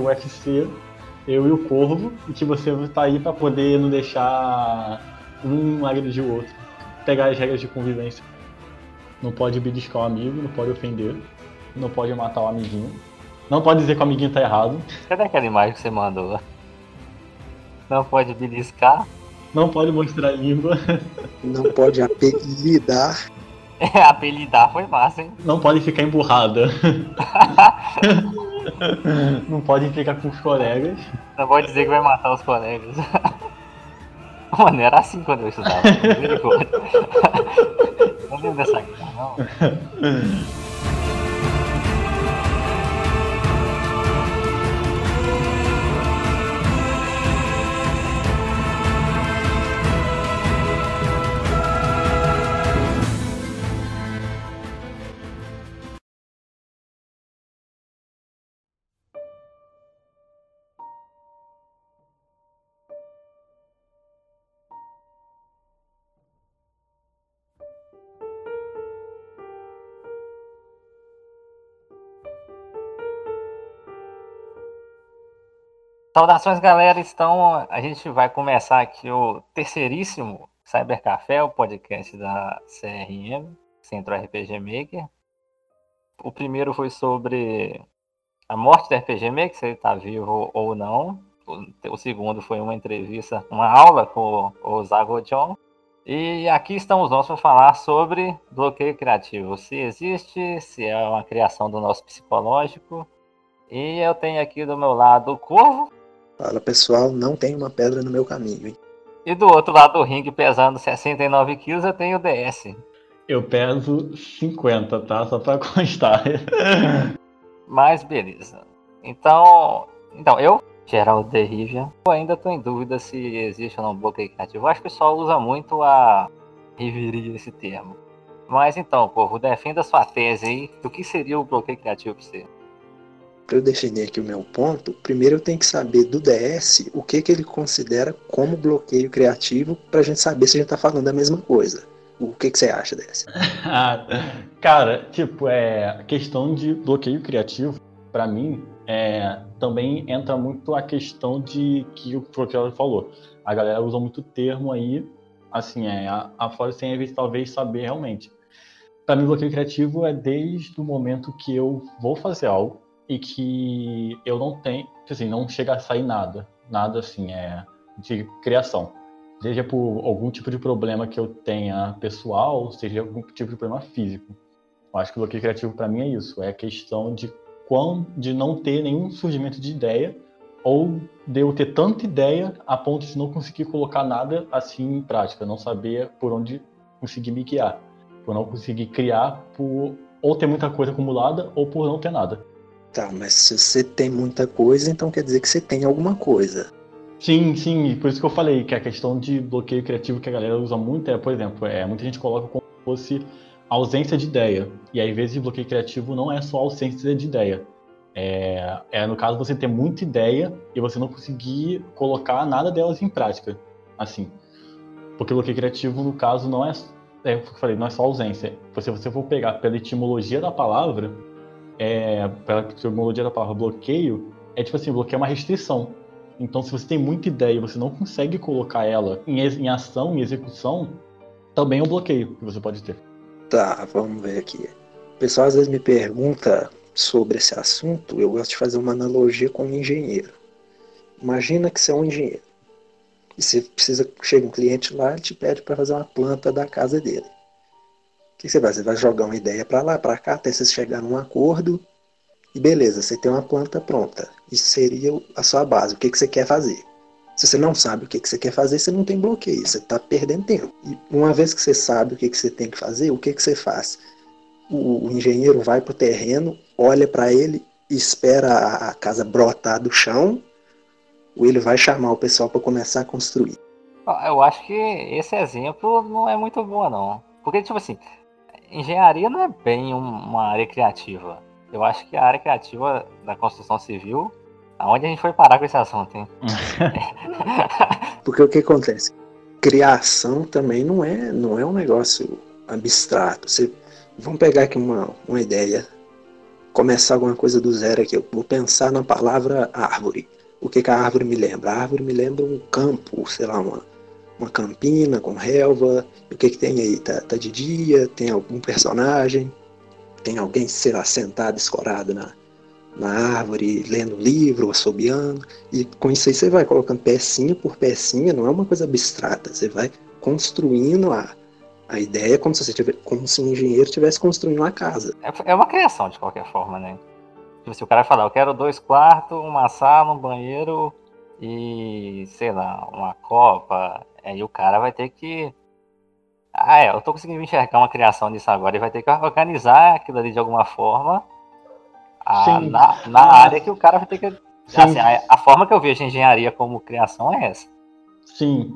vai ter o UFC, eu e o Corvo, e que você tá aí para poder não deixar um agredir o outro. Pegar as regras de convivência. Não pode beliscar o amigo, não pode ofender, não pode matar o amiguinho. Não pode dizer que o amiguinho tá errado. Cadê aquela imagem que você mandou? Não pode beliscar. Não pode mostrar a língua. Não pode apelidar. É, apelidar foi massa, hein? Não pode ficar emburrada. Não pode ficar com os colegas. Não pode dizer que vai matar os colegas. Mano, era assim quando eu estudava. Não lembro dessa cara, não. Saudações, galera. Então, a gente vai começar aqui o terceiríssimo Cyber Café, o podcast da CRM, Centro RPG Maker. O primeiro foi sobre a morte do RPG Maker, se ele está vivo ou não. O segundo foi uma entrevista, uma aula com o Zago John. E aqui estamos nós para falar sobre bloqueio criativo. Se existe, se é uma criação do nosso psicológico. E eu tenho aqui do meu lado o Corvo. Fala pessoal, não tem uma pedra no meu caminho, hein? E do outro lado do ringue, pesando 69 quilos, eu tenho o DS. Eu peso 50, tá? Só pra constar. Mas beleza. Então, então eu, Geraldo Derrivia, ainda tô em dúvida se existe ou não bloqueio criativo. Eu acho que o pessoal usa muito a reviria esse termo. Mas então, povo, defenda sua tese aí do que seria o bloqueio criativo pra você para eu definir aqui o meu ponto, primeiro eu tenho que saber do DS o que, que ele considera como bloqueio criativo para a gente saber se a gente está falando da mesma coisa. O que, que você acha DS? Ah, cara, tipo, é, a questão de bloqueio criativo, para mim, é, também entra muito a questão de que o professor falou. A galera usa muito termo aí, assim, é, a, a fora sem talvez saber realmente. Para mim, bloqueio criativo é desde o momento que eu vou fazer algo, e que eu não tenho, assim, não chega a sair nada, nada assim, é de criação. Seja por algum tipo de problema que eu tenha pessoal, seja algum tipo de problema físico. Eu acho que o bloqueio criativo para mim é isso, é a questão de quão, de não ter nenhum surgimento de ideia ou de eu ter tanta ideia a ponto de não conseguir colocar nada assim em prática, não saber por onde conseguir me guiar, por não conseguir criar, por ou ter muita coisa acumulada ou por não ter nada. Tá, mas se você tem muita coisa, então quer dizer que você tem alguma coisa. Sim, sim, por isso que eu falei que a questão de bloqueio criativo que a galera usa muito é, por exemplo, é, muita gente coloca como se fosse ausência de ideia. E aí, às vezes, bloqueio criativo não é só ausência de ideia. É, é no caso você ter muita ideia e você não conseguir colocar nada delas em prática. Assim. Porque bloqueio criativo, no caso, não é, é eu falei, não é só ausência. Se você for pegar pela etimologia da palavra, é, pela etimologia da palavra bloqueio, é tipo assim, bloqueio é uma restrição. Então, se você tem muita ideia e você não consegue colocar ela em, em ação, em execução, também é um bloqueio que você pode ter. Tá, vamos ver aqui. O pessoal às vezes me pergunta sobre esse assunto, eu gosto de fazer uma analogia com um engenheiro. Imagina que você é um engenheiro. E você precisa, chega um cliente lá e te pede para fazer uma planta da casa dele que você vai? Você vai jogar uma ideia para lá, para cá, até você chegar num acordo e beleza, você tem uma planta pronta. Isso seria a sua base, o que, que você quer fazer. Se você não sabe o que, que você quer fazer, você não tem bloqueio, você está perdendo tempo. E uma vez que você sabe o que, que você tem que fazer, o que, que você faz? O, o engenheiro vai para o terreno, olha para ele, espera a casa brotar do chão, ou ele vai chamar o pessoal para começar a construir. Eu acho que esse exemplo não é muito bom, não. Porque, tipo assim, engenharia não é bem uma área criativa. Eu acho que a área criativa da construção civil, aonde a gente foi parar com esse assunto, hein? Porque o que acontece? Criação também não é, não é um negócio abstrato. Você, vamos pegar aqui uma, uma ideia começar alguma coisa do zero aqui. Eu vou pensar na palavra árvore. O que, que a árvore me lembra? A árvore me lembra um campo, sei lá, uma, uma campina com relva. O que, que tem aí? Tá, tá de dia? Tem algum personagem? Tem alguém, sei lá, sentado, escorado na, na árvore, lendo livro, assobiando. E com isso aí você vai colocando pecinha por pecinha, não é uma coisa abstrata. Você vai construindo a, a ideia como se, você tivesse, como se um engenheiro estivesse construindo uma casa. É, é uma criação de qualquer forma, né? Tipo, se o cara falar, eu quero dois quartos, uma sala, um banheiro e, sei lá, uma copa, aí o cara vai ter que. Ah, é, eu tô conseguindo enxergar uma criação disso agora. Ele vai ter que organizar aquilo ali de alguma forma a, na, na ah. área que o cara vai ter que. Assim, a, a, forma que eu vejo a engenharia como criação é essa. Sim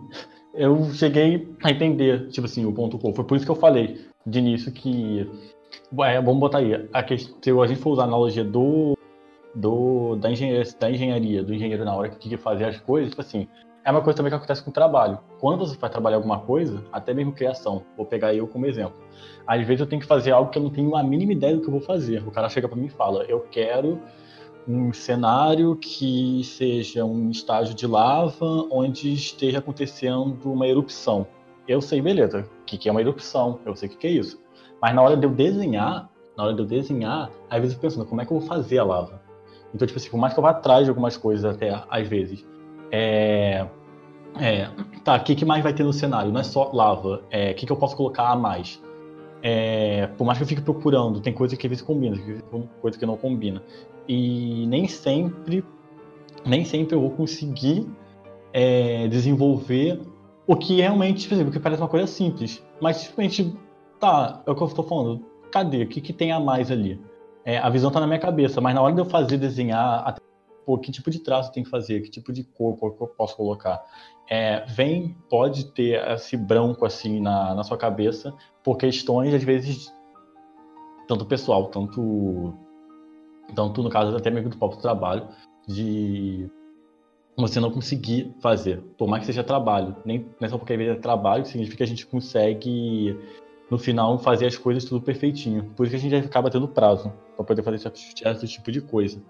eu cheguei a entender, tipo assim, o ponto Foi por isso que eu falei de início que. É, vamos botar aí. A questão, se a gente for usar a analogia do, do, da, engenharia, da engenharia, do engenheiro na hora que tem que fazer as coisas, tipo assim, é uma coisa também que acontece com o trabalho. Quando você vai trabalhar alguma coisa, até mesmo criação, vou pegar eu como exemplo. Às vezes eu tenho que fazer algo que eu não tenho a mínima ideia do que eu vou fazer. O cara chega para mim e fala: Eu quero um cenário que seja um estágio de lava onde esteja acontecendo uma erupção. Eu sei, beleza, o que, é uma erupção, eu sei o que, é isso. Mas na hora de eu desenhar, na hora de eu desenhar, às vezes eu penso, como é que eu vou fazer a lava? Então, tipo assim, por mais que eu vá atrás de algumas coisas até, às vezes, é... É, tá, o que, que mais vai ter no cenário? Não é só lava, é, o que, que eu posso colocar a mais? É, por mais que eu fique procurando, tem coisa que às vezes combina, coisa que não combina e nem sempre nem sempre eu vou conseguir é, desenvolver o que realmente, por exemplo, que parece uma coisa simples, mas simplesmente tá, é o que eu estou falando. Cadê? O que, que tem a mais ali? É, a visão está na minha cabeça, mas na hora de eu fazer desenhar, até, pô, que tipo de traço tem que fazer, que tipo de cor, cor que eu posso colocar, é, vem, pode ter esse branco assim na, na sua cabeça por questões às vezes tanto pessoal, tanto tu, no caso, até mesmo do próprio trabalho, de você não conseguir fazer, por mais que seja trabalho. Nem, não é só porque é trabalho, que significa que a gente consegue, no final, fazer as coisas tudo perfeitinho. Por isso que a gente acaba tendo prazo para poder fazer esse, tipo de coisa.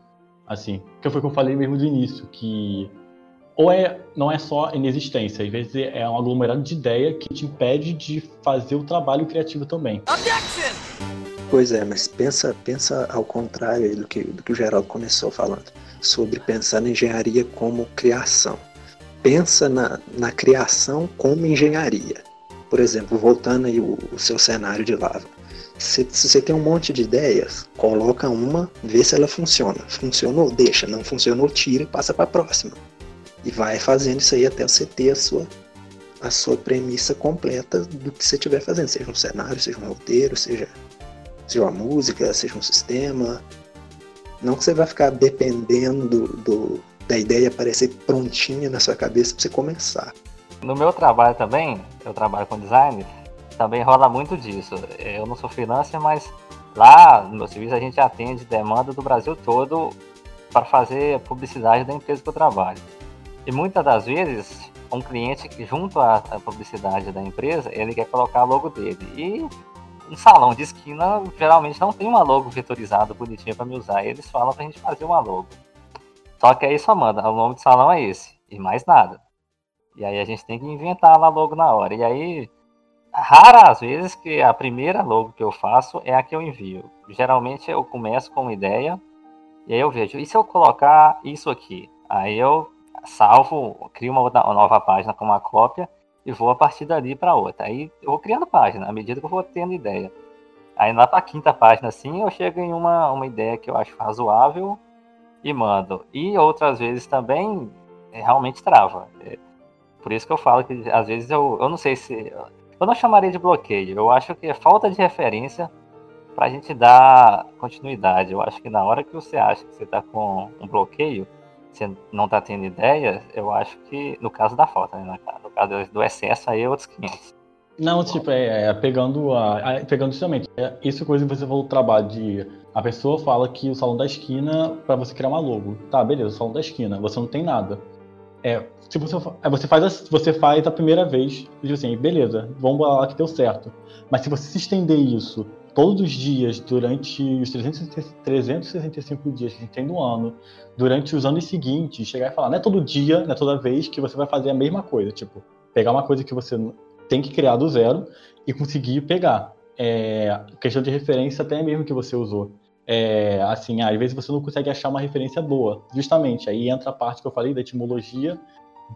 Assim, que foi o que eu falei mesmo do início, que ou é, não é só inexistência, às vezes é um aglomerado de ideia que te impede de fazer o trabalho criativo também. Objection! Pois é, mas pensa, pensa ao contrário do que, do que o Geraldo começou falando, sobre pensar na engenharia como criação. Pensa na, na criação como engenharia. Por exemplo, voltando aí o, o seu cenário de lava. Se, você tem um monte de ideias, coloca uma, vê se ela funciona. Funcionou, deixa. Não funcionou, tira e passa para a próxima. E vai fazendo isso aí até você ter a sua, a sua premissa completa do que você estiver fazendo. Seja um cenário, seja um roteiro, seja seja uma música, seja um sistema. Não que você vai ficar dependendo do, do da ideia aparecer prontinha na sua cabeça para você começar. No meu trabalho também, eu trabalho com design, também rola muito disso. Eu não sou freelancer, mas lá no meu serviço a gente atende demanda do Brasil todo para fazer publicidade da empresa que eu trabalho. E muitas das vezes, um cliente junto à publicidade da empresa, ele quer colocar a logo dele. E um salão de esquina geralmente não tem uma logo vetorizada bonitinha para me usar. Eles falam pra gente fazer uma logo. Só que aí só manda, o nome do salão é esse, e mais nada. E aí a gente tem que inventar a logo na hora. E aí, raras vezes que a primeira logo que eu faço é a que eu envio. Geralmente eu começo com uma ideia, e aí eu vejo, e se eu colocar isso aqui? Aí eu salvo, crio uma nova página com uma cópia, e vou a partir dali para outra. Aí eu vou criando página, à medida que eu vou tendo ideia. Aí lá para a quinta página, assim, eu chego em uma, uma ideia que eu acho razoável e mando. E outras vezes também é, realmente trava. É, por isso que eu falo que às vezes eu, eu não sei se. Eu não chamaria de bloqueio, eu acho que é falta de referência para a gente dar continuidade. Eu acho que na hora que você acha que você está com um bloqueio, você não está tendo ideia, eu acho que no caso da falta, né? No caso do excesso aí é outros 500. Não, tipo, é, é pegando a, pegando justamente, é, isso coisa que você falou do trabalho de a pessoa fala que o salão da esquina para você criar uma logo. Tá, beleza, o salão da esquina, você não tem nada. É, se você, é, você faz você faz a primeira vez, diz assim, beleza, vamos lá que deu certo. Mas se você se estender isso todos os dias, durante os 365 dias que a gente tem no ano, durante os anos seguintes, chegar e falar, não é todo dia, não é toda vez que você vai fazer a mesma coisa. Tipo, pegar uma coisa que você tem que criar do zero e conseguir pegar. É, questão de referência até mesmo que você usou. É, assim, às vezes você não consegue achar uma referência boa. Justamente, aí entra a parte que eu falei da etimologia,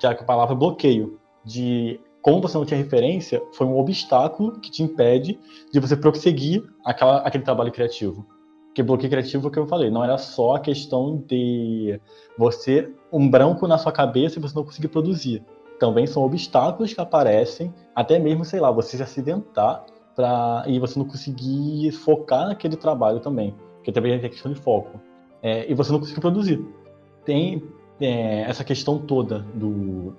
já que a palavra bloqueio, de como você não tinha referência, foi um obstáculo que te impede de você prosseguir aquela, aquele trabalho criativo. Porque bloqueio criativo, é o que eu falei, não era só a questão de você, um branco na sua cabeça e você não conseguir produzir. Também são obstáculos que aparecem, até mesmo, sei lá, você se acidentar pra, e você não conseguir focar naquele trabalho também. Porque também tem a questão de foco. É, e você não conseguir produzir. Tem é, essa questão toda do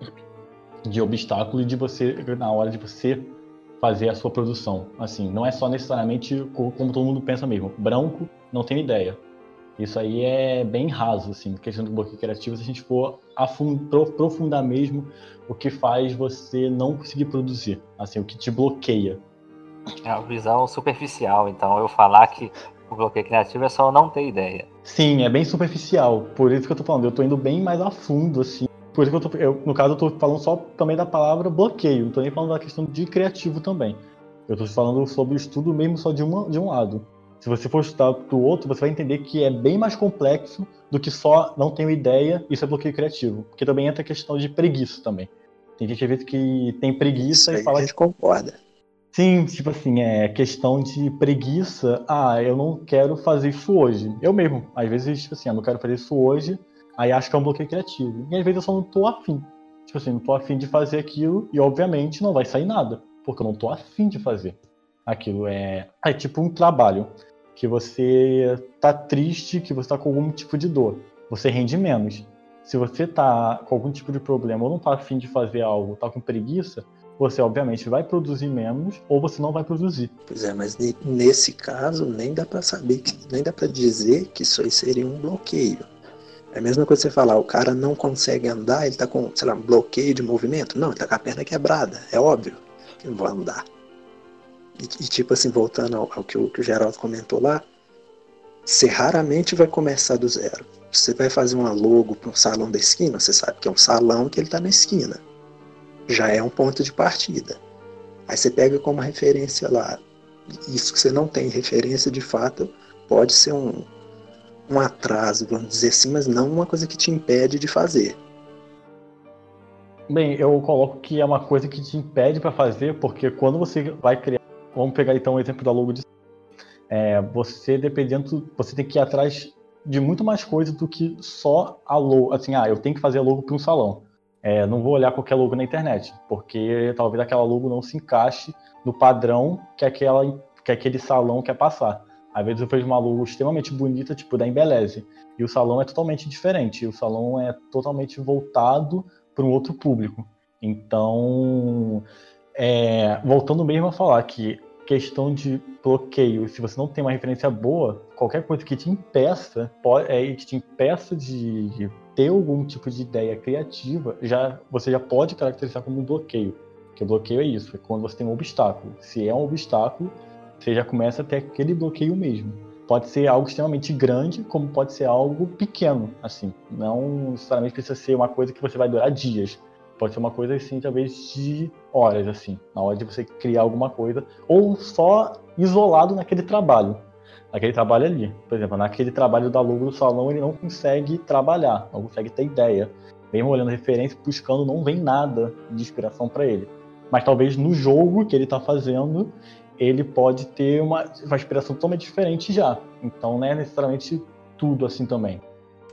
de obstáculo de você na hora de você fazer a sua produção. Assim, não é só necessariamente como todo mundo pensa mesmo. Branco, não tem ideia. Isso aí é bem raso, assim, questão do bloqueio criativo, se a gente for aprofundar mesmo o que faz você não conseguir produzir, assim, o que te bloqueia. É uma visão superficial, então eu falar que o bloqueio criativo é só não ter ideia. Sim, é bem superficial, por isso que eu tô falando, eu tô indo bem mais a fundo, assim, por isso que eu, tô, eu, no caso, eu tô falando só também da palavra bloqueio, não tô nem falando da questão de criativo também. Eu tô falando sobre o estudo mesmo só de, uma, de um lado. Se você for estudar do outro, você vai entender que é bem mais complexo do que só não tenho ideia, isso é bloqueio criativo. Porque também entra a questão de preguiça também. Tem gente que que tem preguiça isso e fala. A gente concorda. Sim, tipo assim, é questão de preguiça. Ah, eu não quero fazer isso hoje. Eu mesmo, às vezes, tipo assim, eu não quero fazer isso hoje, Aí acho que é um bloqueio criativo. E às vezes eu só não tô afim. Tipo assim, não tô afim de fazer aquilo e obviamente não vai sair nada. Porque eu não tô afim de fazer. Aquilo é. É tipo um trabalho. Que você tá triste, que você tá com algum tipo de dor. Você rende menos. Se você tá com algum tipo de problema ou não tá afim de fazer algo, tá com preguiça, você obviamente vai produzir menos ou você não vai produzir. Pois é, mas nesse caso nem dá para saber, nem dá para dizer que isso aí seria um bloqueio. É a mesma coisa você falar, o cara não consegue andar, ele tá com, sei lá, um bloqueio de movimento. Não, ele tá com a perna quebrada, é óbvio que não vai andar. E, e tipo assim, voltando ao, ao que, o, que o Geraldo comentou lá, você raramente vai começar do zero. Você vai fazer uma logo para um salão da esquina, você sabe que é um salão que ele está na esquina. Já é um ponto de partida. Aí você pega como referência lá. Isso que você não tem referência de fato pode ser um, um atraso, vamos dizer assim, mas não uma coisa que te impede de fazer. Bem, eu coloco que é uma coisa que te impede para fazer, porque quando você vai criar, vamos pegar então o exemplo da logo de é, você dependendo, você tem que ir atrás de muito mais coisa do que só a logo, assim, ah, eu tenho que fazer a logo para um salão. É, não vou olhar qualquer logo na internet, porque talvez aquela logo não se encaixe no padrão que aquela que aquele salão quer passar. Às vezes eu vejo uma logo extremamente bonita, tipo da Embeleze, e o salão é totalmente diferente. O salão é totalmente voltado para um outro público. Então, é, voltando mesmo a falar que questão de bloqueio, se você não tem uma referência boa, qualquer coisa que te impeça, pode, é, que te impeça de, de, ter algum tipo de ideia criativa, já você já pode caracterizar como um bloqueio. Porque bloqueio é isso, é quando você tem um obstáculo. Se é um obstáculo, você já começa a ter aquele bloqueio mesmo. Pode ser algo extremamente grande, como pode ser algo pequeno, assim. Não necessariamente precisa ser uma coisa que você vai durar dias. Pode ser uma coisa, assim, talvez de horas, assim, na hora de você criar alguma coisa, ou só isolado naquele trabalho, naquele trabalho ali. Por exemplo, naquele trabalho da logo do salão, ele não consegue trabalhar, não consegue ter ideia. Mesmo olhando referência, buscando, não vem nada de inspiração para ele. Mas talvez no jogo que ele está fazendo, ele pode ter uma, uma inspiração totalmente diferente já. Então não é necessariamente tudo assim também.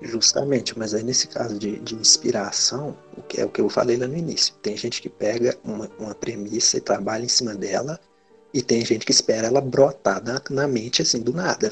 Justamente, mas aí nesse caso de, de inspiração, o que é o que eu falei lá no início, tem gente que pega uma, uma premissa e trabalha em cima dela, e tem gente que espera ela brotar na, na mente assim do nada.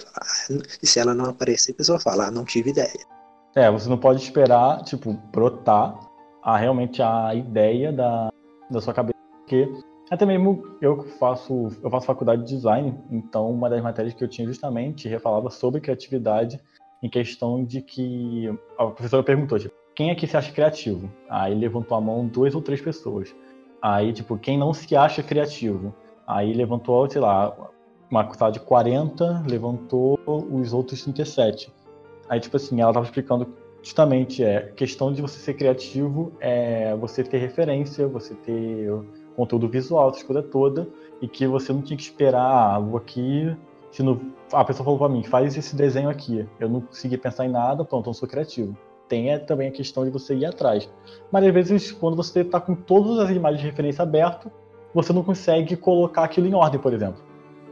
E se ela não aparecer, a pessoa fala, ah, não tive ideia. É, você não pode esperar, tipo, brotar a, realmente a ideia da, da sua cabeça, porque até mesmo eu faço, eu faço faculdade de design, então uma das matérias que eu tinha justamente falava sobre criatividade em questão de que a professora perguntou, tipo, quem aqui se acha criativo? Aí levantou a mão duas ou três pessoas. Aí, tipo, quem não se acha criativo? Aí levantou, sei lá, uma sala de 40, levantou os outros 37. Aí, tipo assim, ela tava explicando justamente é questão de você ser criativo, é você ter referência, você ter conteúdo visual, essa coisa toda, e que você não tinha que esperar algo aqui. Se no, a pessoa falou para mim, faz esse desenho aqui. Eu não consegui pensar em nada, pronto, eu não sou criativo. Tem é, também a questão de você ir atrás. Mas às vezes, quando você está com todas as imagens de referência abertas, você não consegue colocar aquilo em ordem, por exemplo.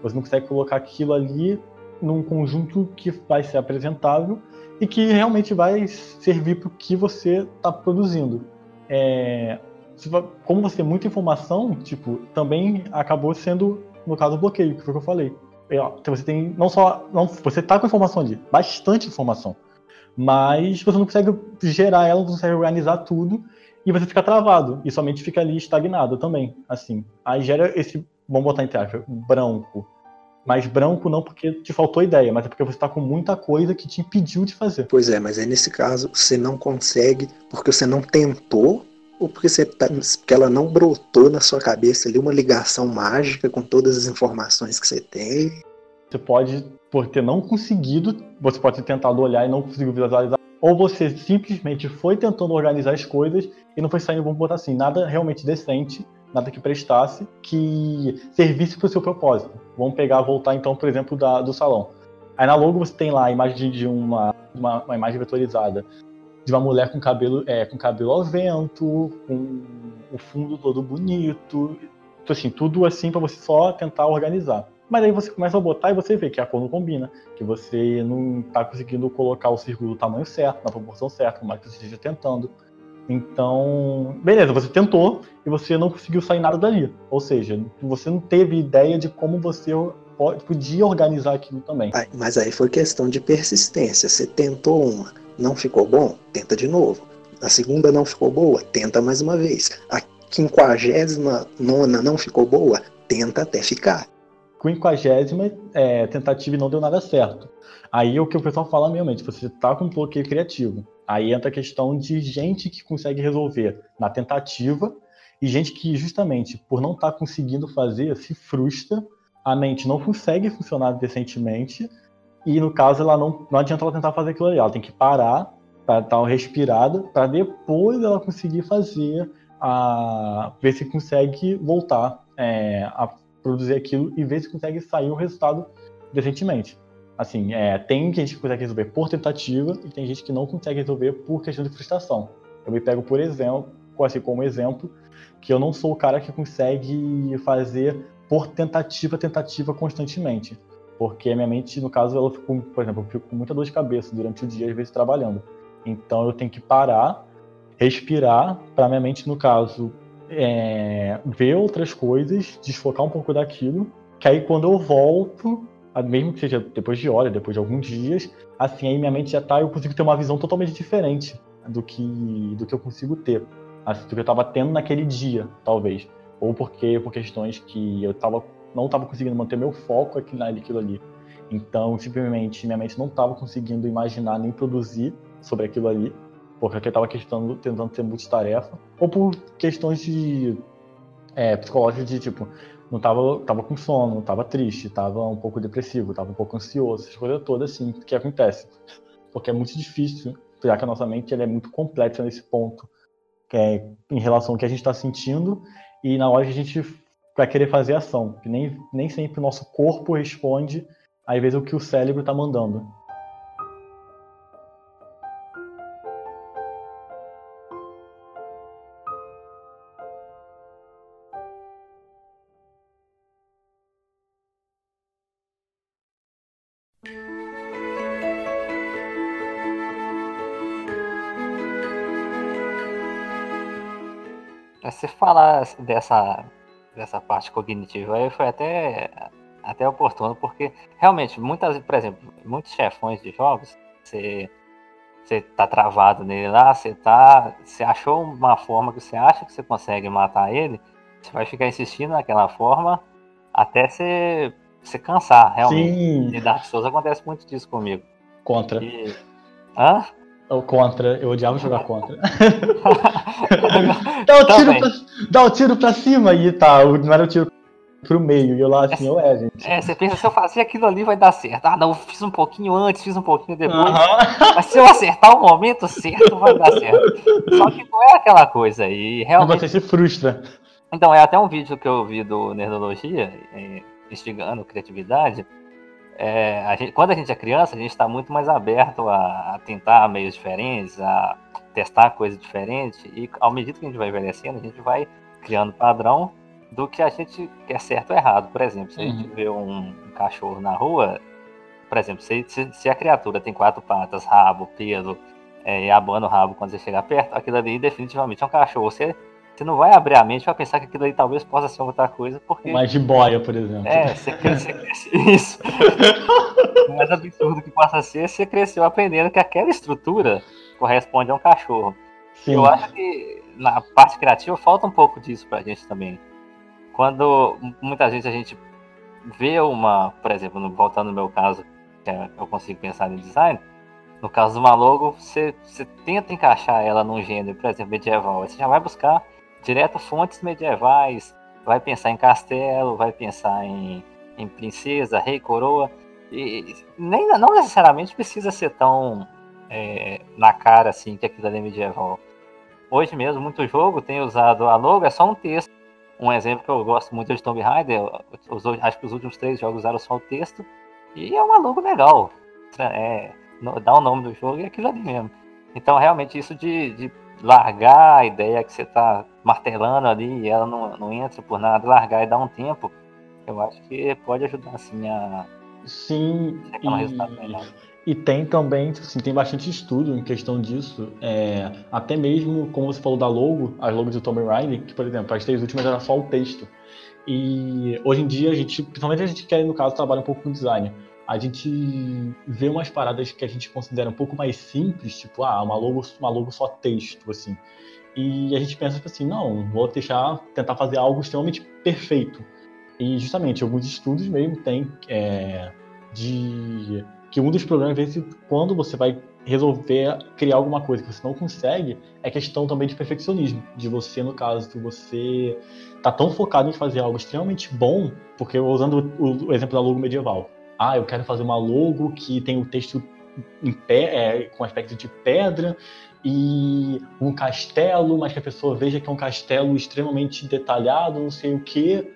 Você não consegue colocar aquilo ali num conjunto que vai ser apresentável e que realmente vai servir para o que você está produzindo. É, como você tem muita informação, tipo, também acabou sendo, no caso, bloqueio, que foi o que eu falei. É, então você tem não só. Não, você tá com informação ali, bastante informação. Mas você não consegue gerar ela, não consegue organizar tudo e você fica travado. E somente fica ali estagnado também. Assim. Aí gera esse, vamos botar entre aspas, branco. Mas branco não porque te faltou ideia, mas é porque você está com muita coisa que te impediu de fazer. Pois é, mas aí nesse caso você não consegue porque você não tentou ou porque, você tá, porque ela não brotou na sua cabeça ali uma ligação mágica com todas as informações que você tem? Você pode, por ter não conseguido, você pode ter tentado olhar e não conseguiu visualizar, ou você simplesmente foi tentando organizar as coisas e não foi saindo, vamos botar assim, nada realmente decente, nada que prestasse, que servisse para o seu propósito. Vamos pegar, voltar então, por exemplo, da, do salão. Aí na logo você tem lá a imagem de uma, uma, uma imagem vetorizada de uma mulher com cabelo, é, com cabelo ao vento, com o fundo todo bonito, então, assim, tudo assim para você só tentar organizar. Mas aí você começa a botar e você vê que a cor não combina, que você não está conseguindo colocar o círculo do tamanho certo, na proporção certa, como é que você esteja tentando. Então, beleza, você tentou e você não conseguiu sair nada dali. Ou seja, você não teve ideia de como você podia organizar aquilo também. Mas aí foi questão de persistência. Você tentou uma, não ficou bom? Tenta de novo. A segunda não ficou boa? Tenta mais uma vez. A quinquagésima nona não ficou boa? Tenta até ficar. Quinquagésima é, tentativa e não deu nada certo. Aí é o que o pessoal fala realmente, você está com um bloqueio criativo. Aí entra a questão de gente que consegue resolver na tentativa e gente que justamente por não estar tá conseguindo fazer se frustra, a mente não consegue funcionar decentemente e no caso, ela não, não adianta ela tentar fazer aquilo ali, ela tem que parar para dar uma respirada, para depois ela conseguir fazer, a, ver se consegue voltar é, a produzir aquilo e ver se consegue sair o resultado decentemente. Assim, é, tem gente que consegue resolver por tentativa e tem gente que não consegue resolver por questão de frustração. Eu me pego por exemplo, assim como exemplo, que eu não sou o cara que consegue fazer por tentativa, tentativa constantemente. Porque a minha mente, no caso, ela ficou, por exemplo, eu fico com muita dor de cabeça durante o dia, às vezes trabalhando. Então eu tenho que parar, respirar, para minha mente, no caso, é, ver outras coisas, desfocar um pouco daquilo, que aí quando eu volto, mesmo que seja depois de horas, depois de alguns dias, assim aí minha mente já tá, eu consigo ter uma visão totalmente diferente do que do que eu consigo ter, assim, do que eu estava tendo naquele dia, talvez, ou porque por questões que eu estava não estava conseguindo manter meu foco aqui naquilo ali. Então, simplesmente, minha mente não estava conseguindo imaginar nem produzir sobre aquilo ali, porque eu estava tentando ser multitarefa, ou por questões de é, psicológicas de tipo, não estava tava com sono, estava triste, estava um pouco depressivo, estava um pouco ansioso, essas coisas todas assim que acontece. Porque é muito difícil, já que a nossa mente é muito complexa nesse ponto, é em relação ao que a gente está sentindo e na hora que a gente para querer fazer ação, que nem, nem sempre o nosso corpo responde, às vezes, o que o cérebro está mandando. Você falar dessa dessa parte cognitiva aí foi até, até oportuno, porque realmente, muitas, por exemplo, muitos chefões de jogos, você, você tá travado nele lá, você tá. Você achou uma forma que você acha que você consegue matar ele, você vai ficar insistindo naquela forma até você, você cansar, realmente. Sim. E Dark Souls acontece muito disso comigo. Contra. E... Hã? O contra, eu odiava jogar contra. dá, o tiro pra, dá o tiro pra cima e tá, não era o tiro. pro meio. E eu lá assim, é, é, gente. É, você pensa, se eu fazer aquilo ali vai dar certo. Ah, não, eu fiz um pouquinho antes, fiz um pouquinho depois. Mas se eu acertar o momento certo, vai dar certo. Só que não é aquela coisa aí. Realmente... E você se frustra. Então, é até um vídeo que eu vi do Nerdologia, é, instigando criatividade. É, a gente, quando a gente é criança, a gente está muito mais aberto a, a, tentar meios diferentes, a testar coisas diferentes. E ao medida que a gente vai envelhecendo, a gente vai criando padrão do que a gente quer certo ou errado. Por exemplo, se a gente uhum. vê um, cachorro na rua, por exemplo, se, se, se, a criatura tem quatro patas, rabo, pelo, é, e abana o rabo quando você chegar perto, aquilo ali definitivamente é um cachorro. Você, você não vai abrir a mente para pensar que aquilo ali talvez possa ser outra coisa, porque... Mais de boia, por exemplo. É, você cresce, isso. o mais absurdo que possa ser, você cresceu aprendendo que aquela estrutura corresponde a um cachorro. Sim. Eu acho que na parte criativa falta um pouco disso pra gente também. Quando muitas vezes a gente vê uma, por exemplo, voltando no meu caso, que é, eu consigo pensar em design, no caso de uma logo, você, você tenta encaixar ela num gênero, por exemplo, medieval. Você já vai buscar direto fontes medievais, vai pensar em castelo, vai pensar em, em princesa, rei, coroa. E nem, não necessariamente precisa ser tão é, na cara assim que aquilo ali é medieval. Hoje mesmo, muito jogo tem usado a logo, é só um texto. Um exemplo que eu gosto muito é de Tomb Raider, os, acho que os últimos três jogos usaram só o texto, e é uma logo legal. É, dá o nome do jogo e é aquilo ali mesmo. Então, realmente, isso de, de largar a ideia que você está martelando ali e ela não, não entra por nada, largar e dar um tempo, eu acho que pode ajudar, assim, a. Sim. E... Um resultado melhor. E tem também, assim, tem bastante estudo em questão disso. É, até mesmo, como você falou da logo, as logos do Tomb Raider, que, por exemplo, as três últimas era só o texto. E hoje em dia, a gente, principalmente a gente que, no caso, trabalha um pouco com design, a gente vê umas paradas que a gente considera um pouco mais simples, tipo, ah, uma logo, uma logo só texto, assim. E a gente pensa tipo assim, não, vou deixar, tentar fazer algo extremamente perfeito. E justamente, alguns estudos mesmo tem é, de que um dos problemas, às vezes, quando você vai resolver criar alguma coisa que você não consegue, é questão também de perfeccionismo. De você, no caso, se você tá tão focado em fazer algo extremamente bom, porque usando o exemplo da logo medieval. Ah, eu quero fazer uma logo que tem o texto em pé, é, com aspecto de pedra e um castelo, mas que a pessoa veja que é um castelo extremamente detalhado, não sei o que.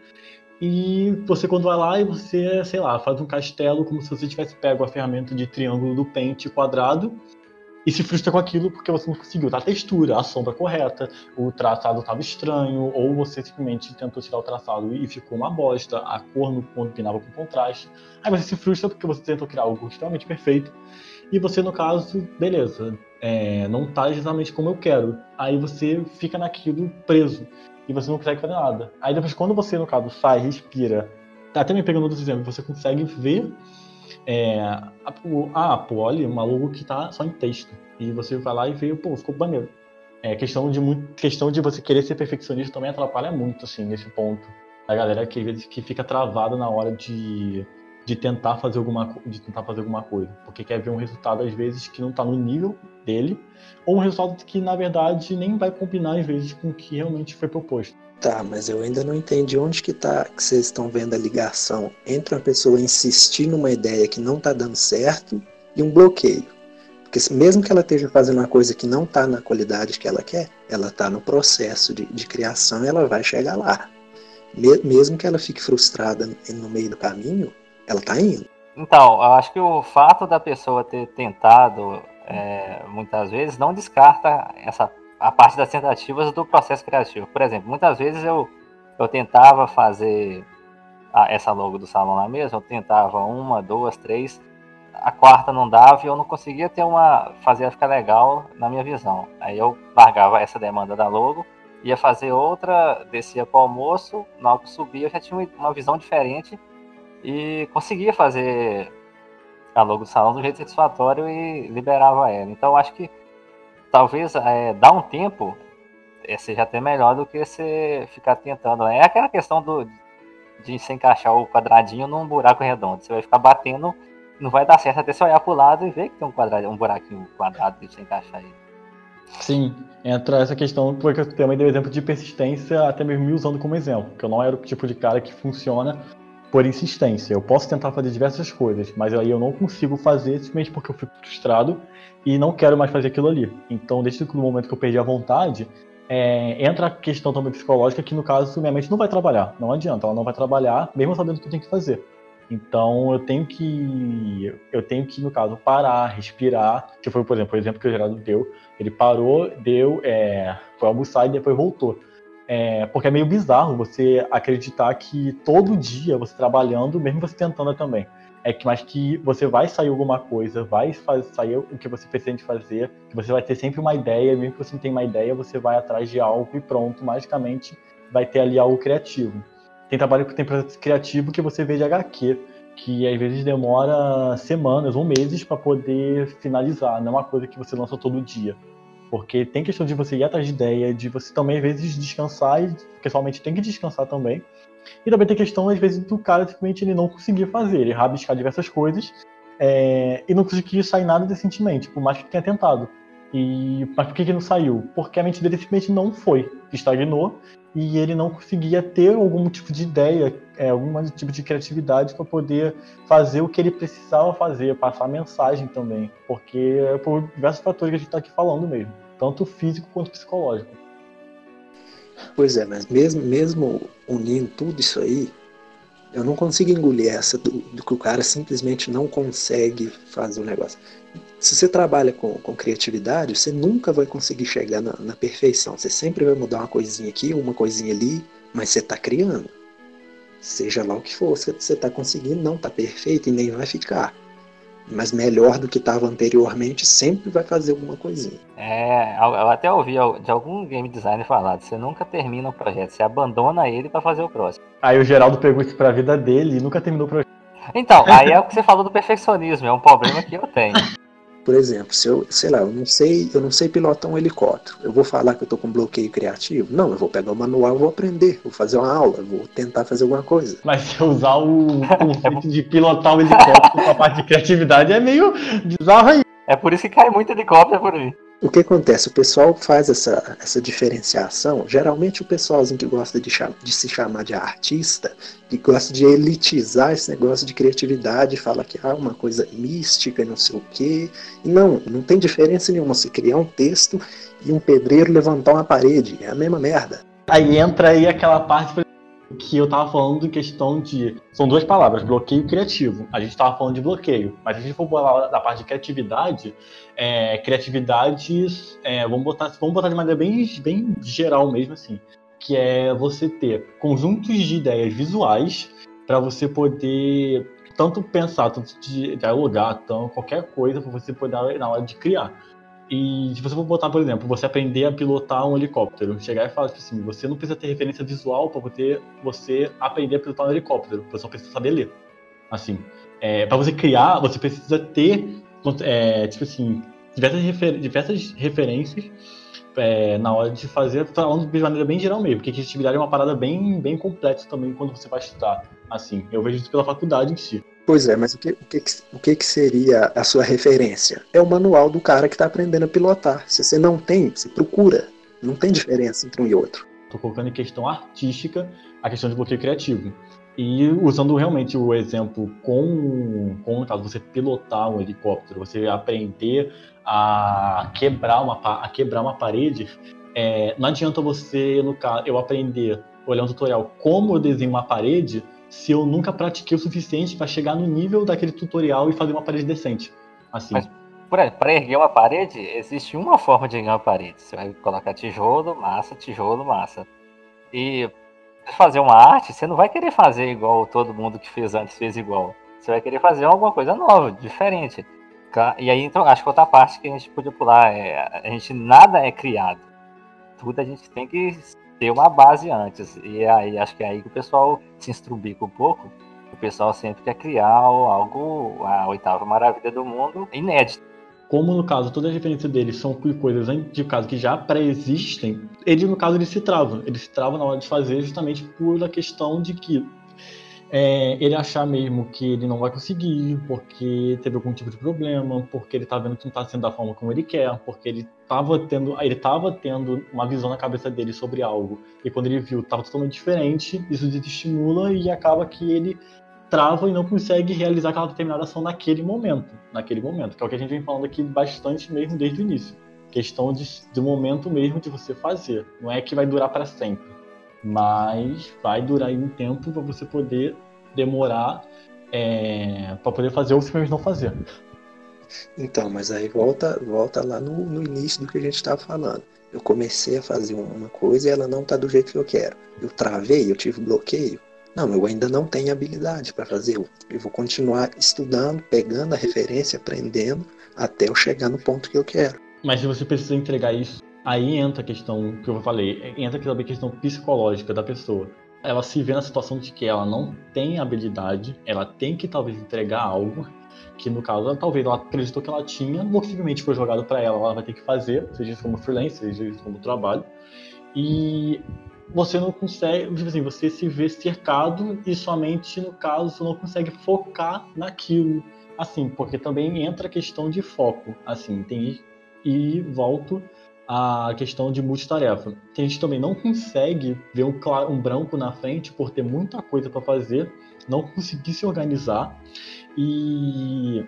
E você quando vai lá e você, sei lá, faz um castelo como se você tivesse pego a ferramenta de triângulo do pente quadrado e se frustra com aquilo porque você não conseguiu a textura, a sombra correta, o traçado estava estranho, ou você simplesmente tentou tirar o traçado e ficou uma bosta, a cor não combinava com o contraste. Aí você se frustra porque você tentou criar algo extremamente perfeito e você, no caso, beleza, é, não está exatamente como eu quero. Aí você fica naquilo preso e você não consegue fazer nada. Aí depois, quando você, no caso, sai, respira, tá até me pegando outros exemplos, você consegue ver. É, ah, pô, olha, uma logo que tá só em texto. E você vai lá e vê, pô, ficou maneiro. É, questão de muito, questão de você querer ser perfeccionista também atrapalha muito, assim, nesse ponto. A galera que, que fica travada na hora de, de tentar fazer alguma de tentar fazer alguma coisa, porque quer ver um resultado às vezes que não está no nível dele, ou um resultado que na verdade nem vai combinar às vezes com o que realmente foi proposto. Tá, mas eu ainda não entendi onde que tá que vocês estão vendo a ligação entre uma pessoa insistir numa ideia que não está dando certo e um bloqueio. Porque mesmo que ela esteja fazendo uma coisa que não está na qualidade que ela quer, ela está no processo de, de criação e ela vai chegar lá. Mesmo que ela fique frustrada no meio do caminho, ela tá indo. Então, eu acho que o fato da pessoa ter tentado é, muitas vezes não descarta essa a parte das tentativas do processo criativo. Por exemplo, muitas vezes eu, eu tentava fazer a, essa logo do salão lá mesmo, eu tentava uma, duas, três, a quarta não dava e eu não conseguia ter uma fazer ela ficar legal na minha visão. Aí eu largava essa demanda da logo, ia fazer outra, descia para o almoço, na hora que subia eu já tinha uma visão diferente e conseguia fazer a logo do salão do jeito satisfatório e liberava ela. Então acho que talvez é, dar um tempo é, seja até melhor do que você ficar tentando. É aquela questão do, de se encaixar o quadradinho num buraco redondo. Você vai ficar batendo, não vai dar certo até você olhar para o lado e ver que tem um, quadrado, um buraquinho quadrado de você encaixar ele. Sim, entra essa questão, porque eu também dei o exemplo de persistência, até mesmo me usando como exemplo, que eu não era o tipo de cara que funciona por insistência. Eu posso tentar fazer diversas coisas, mas aí eu não consigo fazer simplesmente porque eu fico frustrado e não quero mais fazer aquilo ali. Então, desde o momento que eu perdi a vontade, é, entra a questão também psicológica que, no caso, minha mente não vai trabalhar. Não adianta, ela não vai trabalhar, mesmo sabendo o que eu tenho que fazer. Então, eu tenho que, eu tenho que, no caso, parar, respirar. Que foi, por exemplo, o exemplo que o Geraldo deu. Ele parou, deu, é, foi almoçar e depois voltou. É, porque é meio bizarro você acreditar que todo dia você trabalhando, mesmo você tentando também, é que mas que você vai sair alguma coisa, vai sair o que você pretende fazer, que você vai ter sempre uma ideia, mesmo que você não tenha uma ideia, você vai atrás de algo e pronto, magicamente vai ter ali algo criativo. Tem trabalho que tem processo criativo que você vê de HQ, que às vezes demora semanas ou meses para poder finalizar, não é uma coisa que você lança todo dia. Porque tem questão de você ir atrás de ideia, de você também, às vezes, descansar, e pessoalmente tem que descansar também. E também tem questão, às vezes, do cara simplesmente ele não conseguir fazer, ele rabiscar diversas coisas é, e não conseguir sair nada decentemente, por mais que tenha tentado. E, mas por que, que não saiu? Porque a mente dele simplesmente não foi, estagnou e ele não conseguia ter algum tipo de ideia, é, algum tipo de criatividade para poder fazer o que ele precisava fazer, passar mensagem também, porque é por diversos fatores que a gente está aqui falando mesmo, tanto físico quanto psicológico. Pois é, mas mesmo, mesmo unindo tudo isso aí, eu não consigo engolir essa do, do, que o cara simplesmente não consegue fazer o negócio. Se você trabalha com, com criatividade, você nunca vai conseguir chegar na, na perfeição. Você sempre vai mudar uma coisinha aqui, uma coisinha ali, mas você está criando. Seja lá o que for, você está conseguindo, não está perfeito e nem vai ficar mas melhor do que estava anteriormente, sempre vai fazer alguma coisinha. É, eu até ouvi de algum game designer falar, você nunca termina um projeto, você abandona ele para fazer o próximo. Aí o Geraldo pegou isso pra vida dele e nunca terminou o projeto. Então, aí é o que você falou do perfeccionismo, é um problema que eu tenho. Por exemplo, se eu, sei lá, eu não sei, eu não sei pilotar um helicóptero, eu vou falar que eu tô com bloqueio criativo? Não, eu vou pegar o manual, vou aprender, vou fazer uma aula, vou tentar fazer alguma coisa. Mas se eu usar o conceito de pilotar o helicóptero com a parte de criatividade é meio bizarro aí. É por isso que cai muito helicóptero por aí. O que acontece? O pessoal faz essa, essa diferenciação. Geralmente o pessoalzinho que gosta de, de, se chamar de artista, que gosta de elitizar esse negócio de criatividade, fala que há ah, uma coisa mística não sei o quê. Não, não tem diferença nenhuma você criar um texto e um pedreiro levantar uma parede. É a mesma merda. Aí entra aí aquela parte, que eu estava falando de questão de. São duas palavras, bloqueio criativo. A gente estava falando de bloqueio, mas se a gente for falar da parte de criatividade, é, criatividade, é, vamos, botar, vamos botar de maneira bem, bem geral mesmo assim, que é você ter conjuntos de ideias visuais para você poder tanto pensar, tanto dialogar, tanto qualquer coisa para você poder na hora de criar. E se você for botar, por exemplo, você aprender a pilotar um helicóptero, chegar e falar tipo assim, você não precisa ter referência visual para você, você aprender a pilotar um helicóptero, você só precisa saber ler. Assim, é, para você criar, você precisa ter, é, tipo assim, diversas, refer diversas referências é, na hora de fazer, falando de maneira bem geral mesmo, porque criatividade é uma parada bem, bem complexa também quando você vai estudar. Assim, eu vejo isso pela faculdade em si. Pois é, mas o que, o que, o que, que seria a sua referência? É o manual do cara que está aprendendo a pilotar. Se você não tem, você procura. Não tem diferença entre um e outro. Estou colocando em questão artística a questão de bloqueio criativo. E usando realmente o exemplo com, com caso, você pilotar um helicóptero, você aprender a quebrar uma, a quebrar uma parede, é, não adianta você, no caso, eu aprender, olhar um tutorial como eu desenho uma parede, se eu nunca pratiquei o suficiente para chegar no nível daquele tutorial e fazer uma parede decente. Assim. Mas, para erguer uma parede, existe uma forma de erguer uma parede. Você vai colocar tijolo, massa, tijolo, massa. E fazer uma arte, você não vai querer fazer igual todo mundo que fez antes fez igual. Você vai querer fazer alguma coisa nova, diferente. E aí, então, acho que outra parte que a gente podia pular é: a gente nada é criado. Tudo a gente tem que ter uma base antes. E aí acho que é aí que o pessoal se instrubica um pouco. O pessoal sempre quer criar algo, a oitava maravilha do mundo, inédito. Como no caso toda a referência deles são coisas de caso que já pré-existem, ele no caso ele se trava. Ele se trava na hora de fazer justamente por a questão de que é, ele achar mesmo que ele não vai conseguir, porque teve algum tipo de problema, porque ele tá vendo que não tá sendo da forma como ele quer, porque ele tava tendo, ele tava tendo uma visão na cabeça dele sobre algo, e quando ele viu tava totalmente diferente, isso desestimula e acaba que ele trava e não consegue realizar aquela determinada ação naquele momento, naquele momento, que é o que a gente vem falando aqui bastante mesmo desde o início. Questão de, de momento mesmo de você fazer, não é que vai durar para sempre mas vai durar aí um tempo para você poder demorar é, para poder fazer ou simplesmente não fazer. Então, mas aí volta, volta lá no, no início do que a gente estava falando. Eu comecei a fazer uma coisa e ela não está do jeito que eu quero. Eu travei, eu tive bloqueio. Não, eu ainda não tenho habilidade para fazer. Eu vou continuar estudando, pegando a referência, aprendendo, até eu chegar no ponto que eu quero. Mas se você precisa entregar isso Aí entra a questão que eu falei, entra também a questão psicológica da pessoa. Ela se vê na situação de que ela não tem habilidade, ela tem que talvez entregar algo, que no caso, talvez ela acreditou que ela tinha, ou simplesmente foi jogado para ela, ela vai ter que fazer, seja isso como freelance, seja isso como trabalho. E você não consegue, tipo assim, você se vê cercado e somente no caso não consegue focar naquilo, assim, porque também entra a questão de foco, assim, tem e volto a questão de multitarefa. Que a gente também não consegue ver um, um branco na frente por ter muita coisa para fazer, não conseguir se organizar e,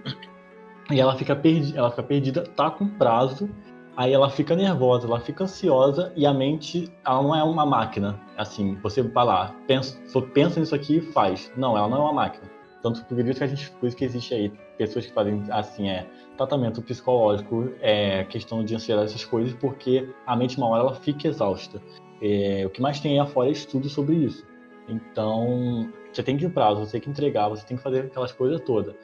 e ela, fica perdi, ela fica perdida, tá com prazo, aí ela fica nervosa, ela fica ansiosa e a mente, ela não é uma máquina. Assim, você vai lá, pensa, pensa nisso aqui e faz. Não, ela não é uma máquina. Tanto por isso que a gente, por isso que existe aí pessoas que fazem assim, é tratamento psicológico, é questão de ansiedade, essas coisas, porque a mente uma hora ela fica exausta. É, o que mais tem aí afora é estudo sobre isso. Então, você tem que ir prazo, você tem que entregar, você tem que fazer aquelas coisas todas.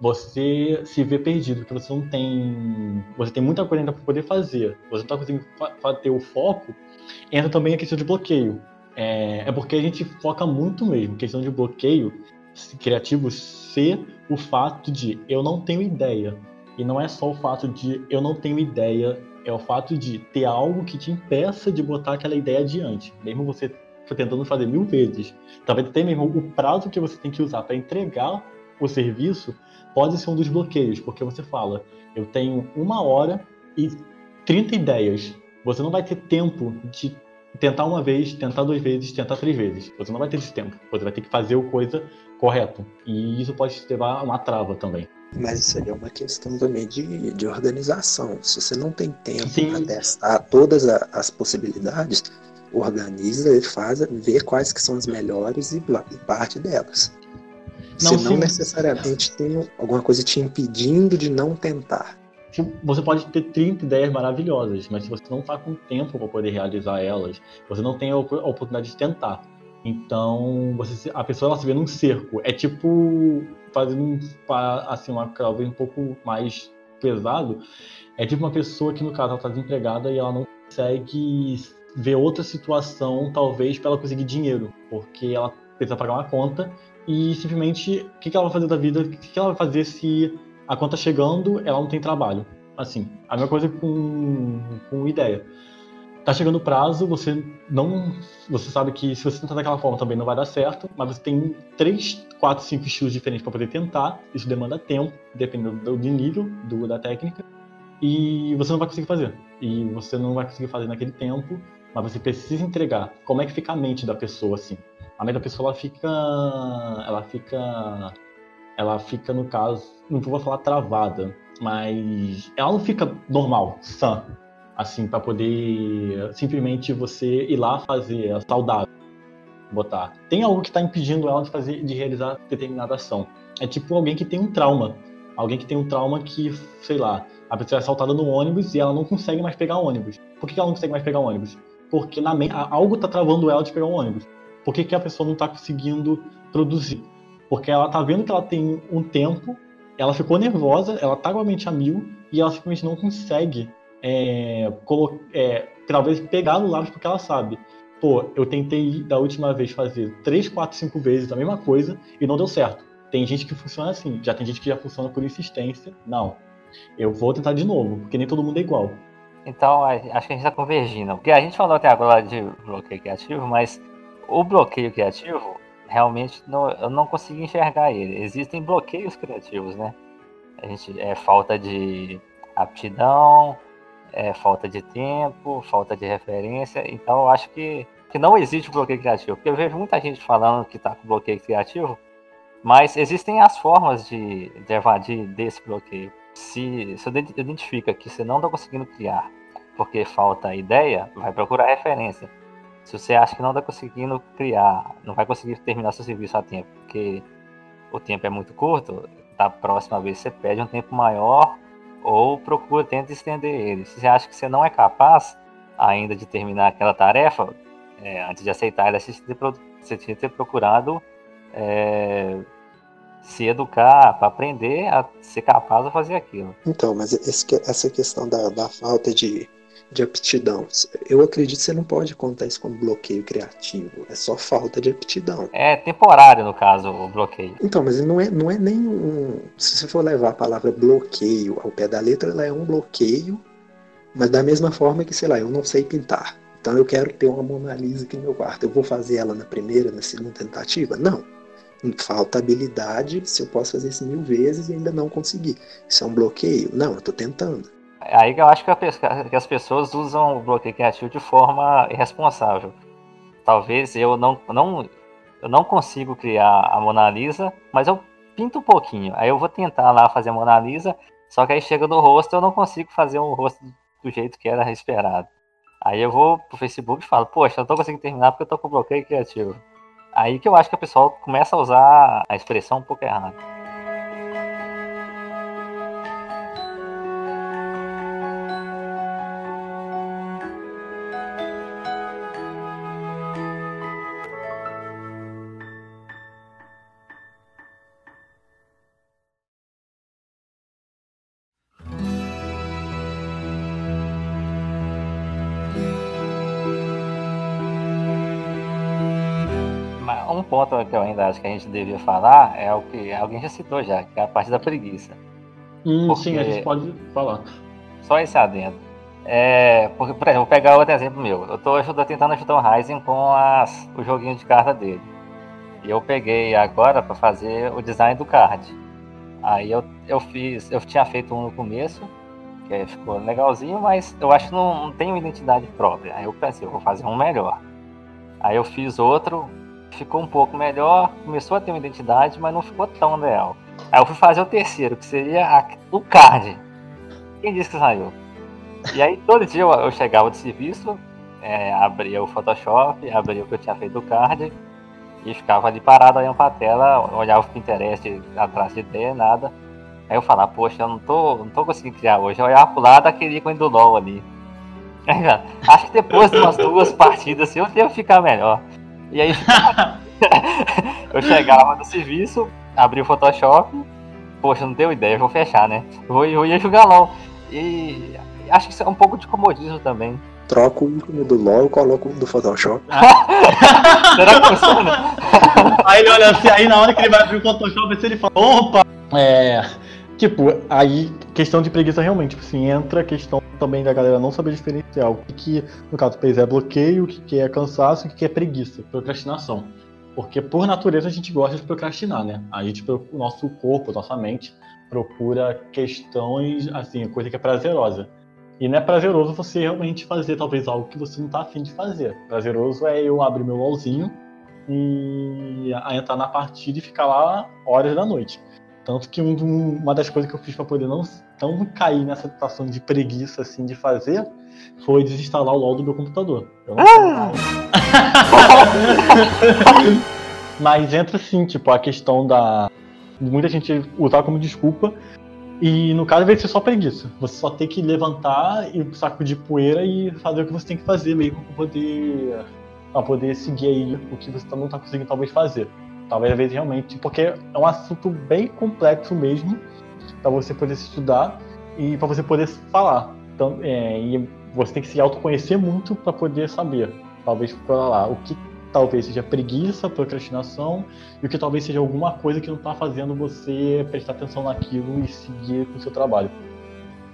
Você se vê perdido, porque você não tem. Você tem muita coisa ainda para poder fazer. Você não está conseguindo ter o foco. Entra também a questão de bloqueio. É, é porque a gente foca muito mesmo. Questão de bloqueio criativo ser o fato de eu não tenho ideia. E não é só o fato de eu não tenho ideia, é o fato de ter algo que te impeça de botar aquela ideia adiante. Mesmo você tentando fazer mil vezes. Talvez até mesmo o prazo que você tem que usar para entregar o serviço pode ser um dos bloqueios, porque você fala, eu tenho uma hora e 30 ideias. Você não vai ter tempo de tentar uma vez, tentar duas vezes, tentar três vezes. Você não vai ter esse tempo. Você vai ter que fazer o coisa correto. E isso pode levar a uma trava também. Mas isso aí é uma questão também de, de organização. Se você não tem tempo para testar todas as possibilidades, organiza e faz, vê quais que são as melhores e, parte delas. Não, Se não necessariamente tem alguma coisa te impedindo de não tentar. Você pode ter 30 ideias maravilhosas, mas se você não está com tempo para poder realizar elas, você não tem a oportunidade de tentar. Então, você, a pessoa ela se vê num cerco. É tipo fazendo assim uma talvez um pouco mais pesado. É tipo uma pessoa que no caso ela está desempregada e ela não consegue ver outra situação, talvez para ela conseguir dinheiro, porque ela precisa pagar uma conta e simplesmente o que, que ela vai fazer da vida? O que, que ela vai fazer se a conta chegando, ela não tem trabalho. Assim, a mesma coisa com, com ideia. Tá chegando o prazo, você não. Você sabe que se você tentar daquela forma também não vai dar certo, mas você tem três, quatro, cinco estilos diferentes para poder tentar. Isso demanda tempo, dependendo do, nível do, da técnica. E você não vai conseguir fazer. E você não vai conseguir fazer naquele tempo, mas você precisa entregar. Como é que fica a mente da pessoa assim? A mente da pessoa ela fica. Ela fica ela fica, no caso, não vou falar travada, mas ela não fica normal, sã, assim, para poder simplesmente você ir lá fazer a saudável, botar. Tem algo que está impedindo ela de fazer, de realizar determinada ação. É tipo alguém que tem um trauma, alguém que tem um trauma que, sei lá, a pessoa é assaltada no ônibus e ela não consegue mais pegar ônibus. Por que ela não consegue mais pegar ônibus? Porque na algo está travando ela de pegar um ônibus. Por que, que a pessoa não está conseguindo produzir? Porque ela tá vendo que ela tem um tempo, ela ficou nervosa, ela tá com a mente a mil e ela simplesmente não consegue é, é, talvez pegar no lápis porque ela sabe. Pô, eu tentei da última vez fazer 3, 4, 5 vezes a mesma coisa e não deu certo. Tem gente que funciona assim, já tem gente que já funciona por insistência. Não, eu vou tentar de novo, porque nem todo mundo é igual. Então, acho que a gente está convergindo. Porque a gente falou até agora de bloqueio criativo, mas o bloqueio criativo realmente não, eu não consegui enxergar ele. Existem bloqueios criativos, né? A gente é falta de aptidão, é falta de tempo, falta de referência. Então eu acho que, que não existe bloqueio criativo. Porque eu vejo muita gente falando que está com bloqueio criativo, mas existem as formas de, de evadir desse bloqueio. Se você identifica que você não está conseguindo criar porque falta ideia, vai procurar referência. Se você acha que não está conseguindo criar, não vai conseguir terminar seu serviço a tempo, porque o tempo é muito curto, da próxima vez você pede um tempo maior ou procura, tenta estender ele. Se você acha que você não é capaz ainda de terminar aquela tarefa, é, antes de aceitar ela, você tinha que ter procurado é, se educar, para aprender a ser capaz de fazer aquilo. Então, mas esse, essa questão da, da falta de, de aptidão, eu acredito que você não pode contar isso como bloqueio criativo, é só falta de aptidão. É temporário, no caso, o bloqueio. Então, mas não é, não é nem um. Se você for levar a palavra bloqueio ao pé da letra, ela é um bloqueio, mas da mesma forma que, sei lá, eu não sei pintar. Então eu quero ter uma Mona Lisa aqui no meu quarto. Eu vou fazer ela na primeira, na segunda tentativa? Não falta habilidade se eu posso fazer isso mil vezes e ainda não conseguir. Isso é um bloqueio? Não, eu estou tentando. É aí eu acho que, a, que, as pessoas usam o bloqueio criativo de forma irresponsável. Talvez eu não, não, eu não consigo criar a Mona Lisa, mas eu pinto um pouquinho. Aí eu vou tentar lá fazer a Mona Lisa, só que aí chega no rosto eu não consigo fazer um rosto do jeito que era esperado. Aí eu vou pro Facebook e falo, poxa, eu não tô conseguindo terminar porque eu tô com bloqueio criativo. Aí que eu acho que o pessoal começa a usar a expressão um pouco errada. Que a gente devia falar é o que alguém já citou já, que é a parte da preguiça. Hum, porque... Sim, a gente pode falar. Só esse adendo. É, porque, por exemplo, vou pegar outro exemplo meu. Eu estou tentando ajudar o Ryzen com as, o joguinho de carta dele. E eu peguei agora para fazer o design do card. Aí eu, eu fiz, eu tinha feito um no começo, que ficou legalzinho, mas eu acho que não, não tem uma identidade própria. Aí eu pensei, eu vou fazer um melhor. Aí eu fiz outro, ficou um pouco melhor, começou a ter uma identidade, mas não ficou tão legal. Aí eu fui fazer o terceiro, que seria a, o card. Quem disse que saiu? E aí todo dia eu, eu chegava do serviço, é, abria o Photoshop, abria o que eu tinha feito do card e ficava ali parado olhando pra tela, olhava o Pinterest atrás de ideia, nada. Aí eu falava, poxa, eu não tô, não tô conseguindo criar hoje. Eu olhava pro lado aquele ícone do LOL ali. Acho que depois de umas duas partidas assim, eu devo ficar melhor. E aí eu chegava no serviço, abria o Photoshop, poxa, não tenho ideia, vou fechar, né? Eu, eu ia jogar LOL. E acho que isso é um pouco de comodismo também. Troco o ícone do LOL e coloco o do Photoshop. Será que funciona? aí ele olha assim, aí na hora que ele vai abrir o Photoshop, assim, ele fala, opa! É. Tipo, aí questão de preguiça realmente, tipo assim, entra a questão também da galera não saber diferenciar o que, que no caso do é bloqueio, o que, que é cansaço, o que, que é preguiça, procrastinação. Porque por natureza a gente gosta de procrastinar, né? A gente, o nosso corpo, nossa mente, procura questões, assim, coisa que é prazerosa. E não é prazeroso você realmente fazer talvez algo que você não está afim de fazer. Prazeroso é eu abrir meu LOLzinho e entrar na partida e ficar lá horas da noite. Tanto que um, uma das coisas que eu fiz para poder não, não cair nessa situação de preguiça assim de fazer foi desinstalar o LOL do meu computador. Eu não ah! Mas entra sim, tipo, a questão da. Muita gente usar como desculpa. E no caso vai ser só preguiça. Você só tem que levantar e saco de poeira e fazer o que você tem que fazer mesmo para poder, pra poder seguir aí o que você não está conseguindo talvez fazer. Talvez realmente, porque é um assunto bem complexo mesmo para você poder estudar e para você poder falar. Então, é, e você tem que se autoconhecer muito para poder saber, talvez para lá, o que talvez seja preguiça, procrastinação e o que talvez seja alguma coisa que não está fazendo você prestar atenção naquilo e seguir com o seu trabalho.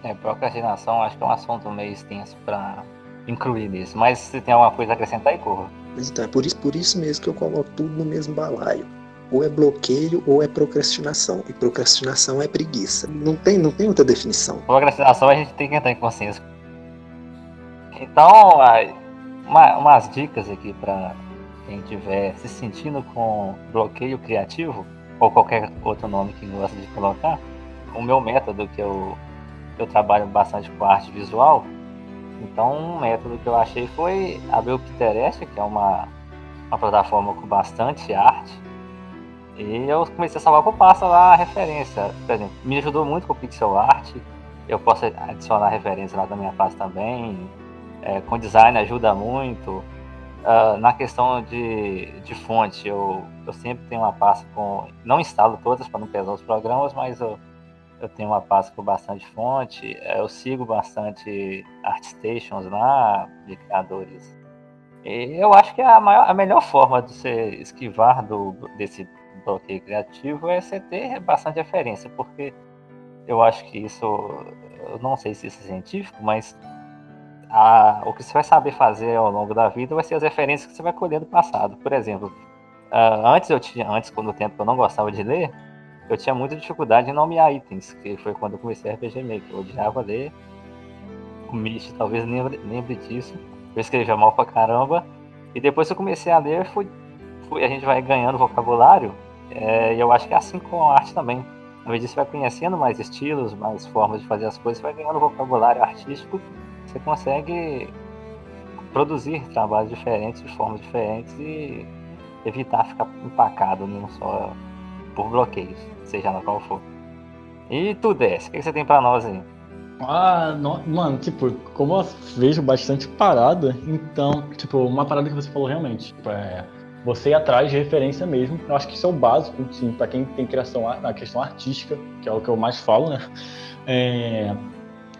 É, procrastinação acho que é um assunto meio extenso para incluir nisso, mas se tem alguma coisa a acrescentar aí, Corra. Então, é por isso, por isso mesmo que eu coloco tudo no mesmo balaio. Ou é bloqueio ou é procrastinação. E procrastinação é preguiça. Não tem, não tem outra definição. Procrastinação a gente tem que entrar em consciência. Então, uma, umas dicas aqui para quem estiver se sentindo com bloqueio criativo, ou qualquer outro nome que gosta de colocar, o meu método que eu, eu trabalho bastante com arte visual, então um método que eu achei foi abrir o Pinterest, que é uma, uma plataforma com bastante arte, e eu comecei a salvar por passo lá a referência. Por exemplo, me ajudou muito com o pixel art, eu posso adicionar referência lá da minha pasta também, é, com design ajuda muito, Uh, na questão de, de fonte, eu, eu sempre tenho uma pasta com. Não instalo todas para não pesar os programas, mas eu, eu tenho uma pasta com bastante fonte. Eh, eu sigo bastante ArtStations lá, de criadores. E eu acho que a, maior, a melhor forma de você esquivar do, desse bloqueio criativo é você ter bastante referência, porque eu acho que isso. Eu não sei se isso é científico, mas a, o que você vai saber fazer ao longo da vida vai ser as referências que você vai colher do passado. Por exemplo, uh, antes eu tinha, antes quando o tempo eu não gostava de ler, eu tinha muita dificuldade em nomear itens, que foi quando eu comecei a RPG Maker. Eu odiava ler. O Mish talvez lembre, lembre disso. Eu escrevia mal pra caramba. E depois que eu comecei a ler, fui, fui, a gente vai ganhando vocabulário. É, e eu acho que é assim com a arte também. À medida que você vai conhecendo mais estilos, mais formas de fazer as coisas, você vai ganhando vocabulário artístico você consegue produzir trabalhos diferentes, de formas diferentes e evitar ficar empacado num só por bloqueios, seja lá qual for. E tu, Dess, o que você tem para nós aí? Ah, mano, tipo, como eu vejo bastante parada, então, tipo, uma parada que você falou realmente, tipo, é você ir atrás de referência mesmo. Eu acho que isso é o básico, sim, para quem tem criação na questão artística, que é o que eu mais falo, né? É,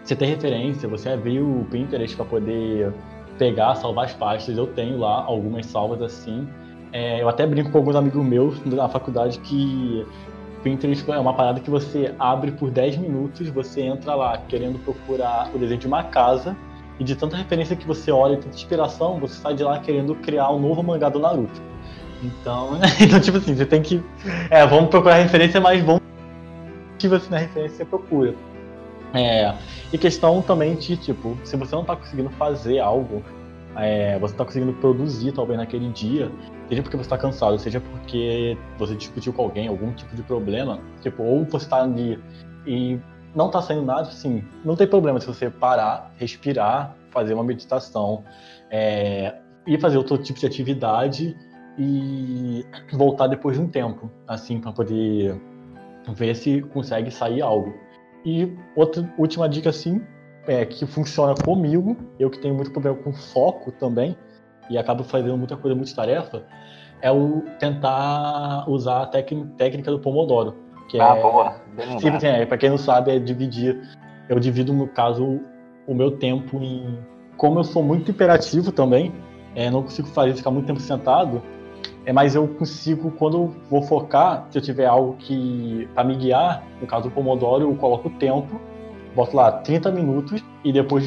você tem referência, você abriu o Pinterest para poder pegar, salvar as pastas. Eu tenho lá algumas salvas assim. É, eu até brinco com alguns amigos meus na faculdade que Pinterest é uma parada que você abre por 10 minutos, você entra lá querendo procurar o desenho de uma casa, e de tanta referência que você olha e tanta inspiração, você sai de lá querendo criar um novo mangá do Naruto. Então, então tipo assim, você tem que. É, vamos procurar referência, mas vamos que você na referência procura. É, e questão também de, tipo, se você não está conseguindo fazer algo, é, você está conseguindo produzir talvez naquele dia, seja porque você está cansado, seja porque você discutiu com alguém, algum tipo de problema, tipo, ou você está ali e não está saindo nada, assim, não tem problema se você parar, respirar, fazer uma meditação, é, e fazer outro tipo de atividade e voltar depois de um tempo, assim, para poder ver se consegue sair algo. E outra última dica, assim, é, que funciona comigo, eu que tenho muito problema com foco também, e acabo fazendo muita coisa, muita tarefa, é o tentar usar a técnica do Pomodoro. Que ah, é, boa. Assim, é, para quem não sabe, é dividir. Eu divido, no caso, o meu tempo em. Como eu sou muito imperativo também, é, não consigo fazer ficar muito tempo sentado, é, mas eu consigo, quando eu vou focar, se eu tiver algo que para me guiar, no caso do Pomodoro, eu coloco o tempo, boto lá 30 minutos e depois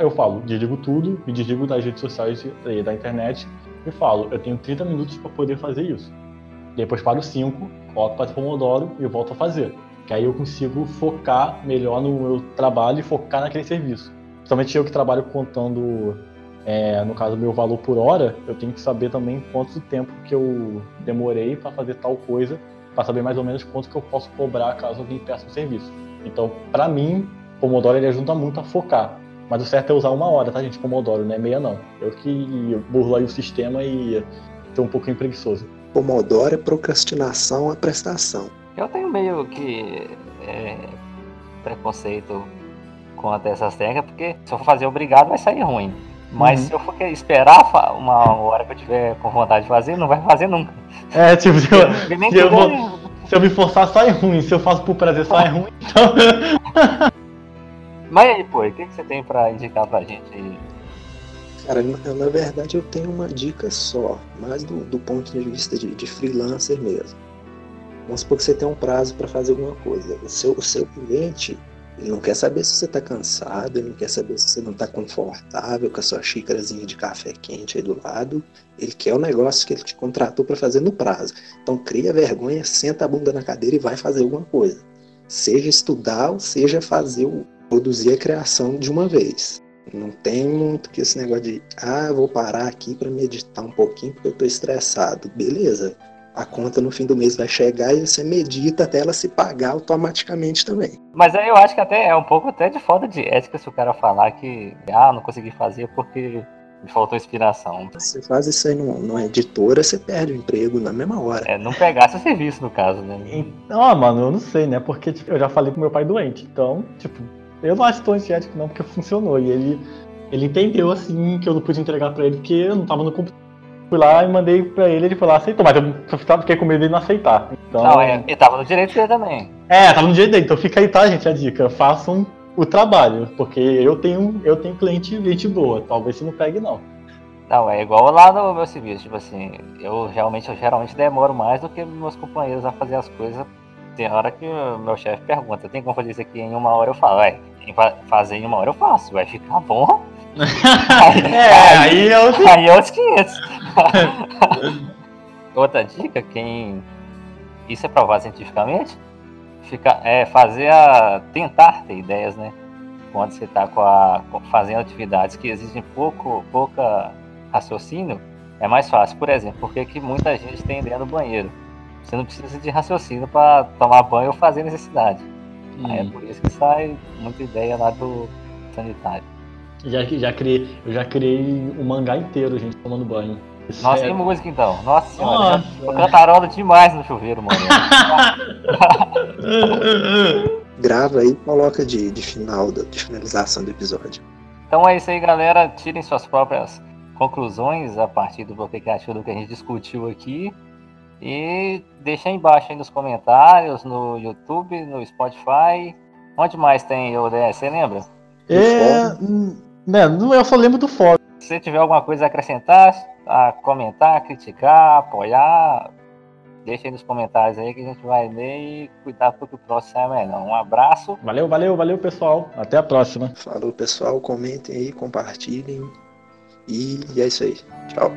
eu falo, desligo tudo, me desligo das redes sociais e da internet e falo, eu tenho 30 minutos para poder fazer isso. Depois paro 5, coloco para o Pomodoro e volto a fazer. Que aí eu consigo focar melhor no meu trabalho e focar naquele serviço. Principalmente eu que trabalho contando é, no caso, meu valor por hora, eu tenho que saber também quanto tempo que eu demorei para fazer tal coisa, para saber mais ou menos quanto que eu posso cobrar caso alguém peça um serviço. Então, para mim, Pomodoro ele ajuda muito a focar. Mas o certo é usar uma hora, tá, gente? Pomodoro, não é meia, não. Eu que burlo aí o sistema e tô um pouquinho preguiçoso. Pomodoro é procrastinação a prestação. Eu tenho meio que é, preconceito contra essas técnicas, porque se eu for fazer obrigado vai sair ruim. Mas uhum. se eu for esperar uma hora que eu tiver com vontade de fazer, não vai fazer nunca. É, tipo, eu, se eu, vou, se eu me forçar, sai ruim. Se eu faço por prazer, sai ruim. Então... Mas aí, pô, o que, que você tem pra indicar pra gente aí? Cara, na verdade eu tenho uma dica só, mais do, do ponto de vista de, de freelancer mesmo. Vamos supor que você tem um prazo para fazer alguma coisa. O seu, o seu cliente Ele não quer saber se você está cansado, ele não quer saber se você não está confortável com a sua xícarazinha de café quente aí do lado. Ele quer o negócio que ele te contratou para fazer no prazo. Então cria vergonha, senta a bunda na cadeira e vai fazer alguma coisa. Seja estudar ou seja fazer produzir a criação de uma vez. Não tem muito que esse negócio de ah, vou parar aqui para meditar um pouquinho porque eu estou estressado. Beleza, a conta no fim do mês vai chegar e você medita até ela se pagar automaticamente também. Mas aí eu acho que até é um pouco até de falta de ética se o cara falar que ah, não consegui fazer porque me faltou inspiração. Você faz isso aí numa editora, você perde o emprego na mesma hora. É, não pegasse o serviço, no caso, né? Então, ah, mano, eu não sei, né? Porque tipo, eu já falei com meu pai doente. Então, tipo, eu não acho tão antiético não, porque funcionou. E ele, ele entendeu, assim, que eu não pude entregar pra ele porque eu não tava no computador Fui lá e mandei pra ele, ele foi lá aceitou, mas eu fiquei com medo de não aceitar. Então... Não, ele tava no direito dele também. É, tava no direito dele, então fica aí, tá, gente, a dica. Façam o trabalho, porque eu tenho, eu tenho cliente gente boa, talvez você não pegue não. Não, é igual lá no meu serviço, tipo assim, eu realmente, eu geralmente demoro mais do que meus companheiros a fazer as coisas. Tem hora que o meu chefe pergunta, tem como fazer isso aqui em uma hora? Eu falo, é, fazer em uma hora eu faço, vai ficar bom é, aí, é outro... aí é os 500. Outra dica, quem. Isso é provado cientificamente? Fica, é fazer a. tentar ter ideias, né? Quando você está com a, fazendo atividades que exigem pouco, pouca raciocínio, é mais fácil. Por exemplo, porque que muita gente tem ideia no banheiro? Você não precisa de raciocínio para tomar banho ou fazer necessidade. Hum. é por isso que sai muita ideia lá do sanitário. Já, já criei, eu já criei um mangá inteiro, gente, tomando banho. Nossa, que música então. Nossa senhora. Eu cantarola demais no chuveiro, mano. Grava aí e coloca de, de final, de finalização do episódio. Então é isso aí, galera. Tirem suas próprias conclusões a partir do que achou do que a gente discutiu aqui. E deixa aí embaixo aí nos comentários, no YouTube, no Spotify. Onde mais tem o DS, você lembra? É, né, eu só lembro do fórum. Se você tiver alguma coisa a acrescentar, a comentar, a criticar, apoiar, deixa aí nos comentários aí que a gente vai ler e cuidar para que o próximo saia melhor. Um abraço. Valeu, valeu, valeu, pessoal. Até a próxima. Falou, pessoal. Comentem aí, compartilhem. E é isso aí. Tchau.